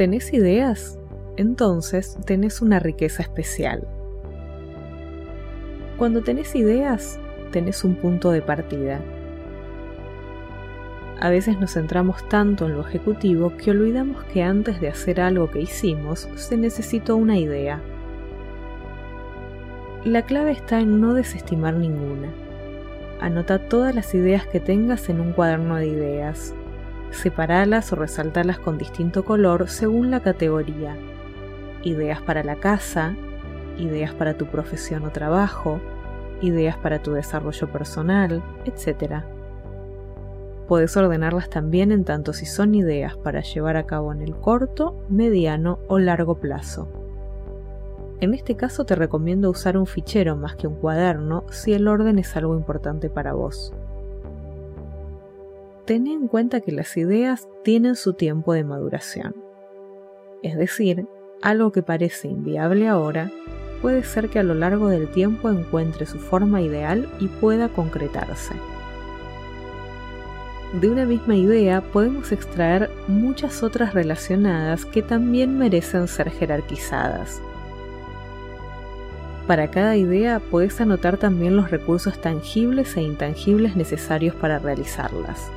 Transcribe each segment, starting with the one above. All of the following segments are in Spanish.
¿Tenés ideas? Entonces tenés una riqueza especial. Cuando tenés ideas, tenés un punto de partida. A veces nos centramos tanto en lo ejecutivo que olvidamos que antes de hacer algo que hicimos se necesitó una idea. La clave está en no desestimar ninguna. Anota todas las ideas que tengas en un cuaderno de ideas. Separalas o resaltalas con distinto color según la categoría. Ideas para la casa, ideas para tu profesión o trabajo, ideas para tu desarrollo personal, etc. Puedes ordenarlas también en tanto si son ideas para llevar a cabo en el corto, mediano o largo plazo. En este caso te recomiendo usar un fichero más que un cuaderno si el orden es algo importante para vos. Ten en cuenta que las ideas tienen su tiempo de maduración. Es decir, algo que parece inviable ahora puede ser que a lo largo del tiempo encuentre su forma ideal y pueda concretarse. De una misma idea podemos extraer muchas otras relacionadas que también merecen ser jerarquizadas para cada idea puedes anotar también los recursos tangibles e intangibles necesarios para realizarlas.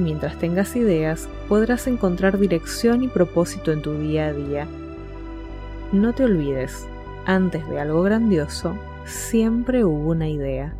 Mientras tengas ideas, podrás encontrar dirección y propósito en tu día a día. No te olvides, antes de algo grandioso, siempre hubo una idea.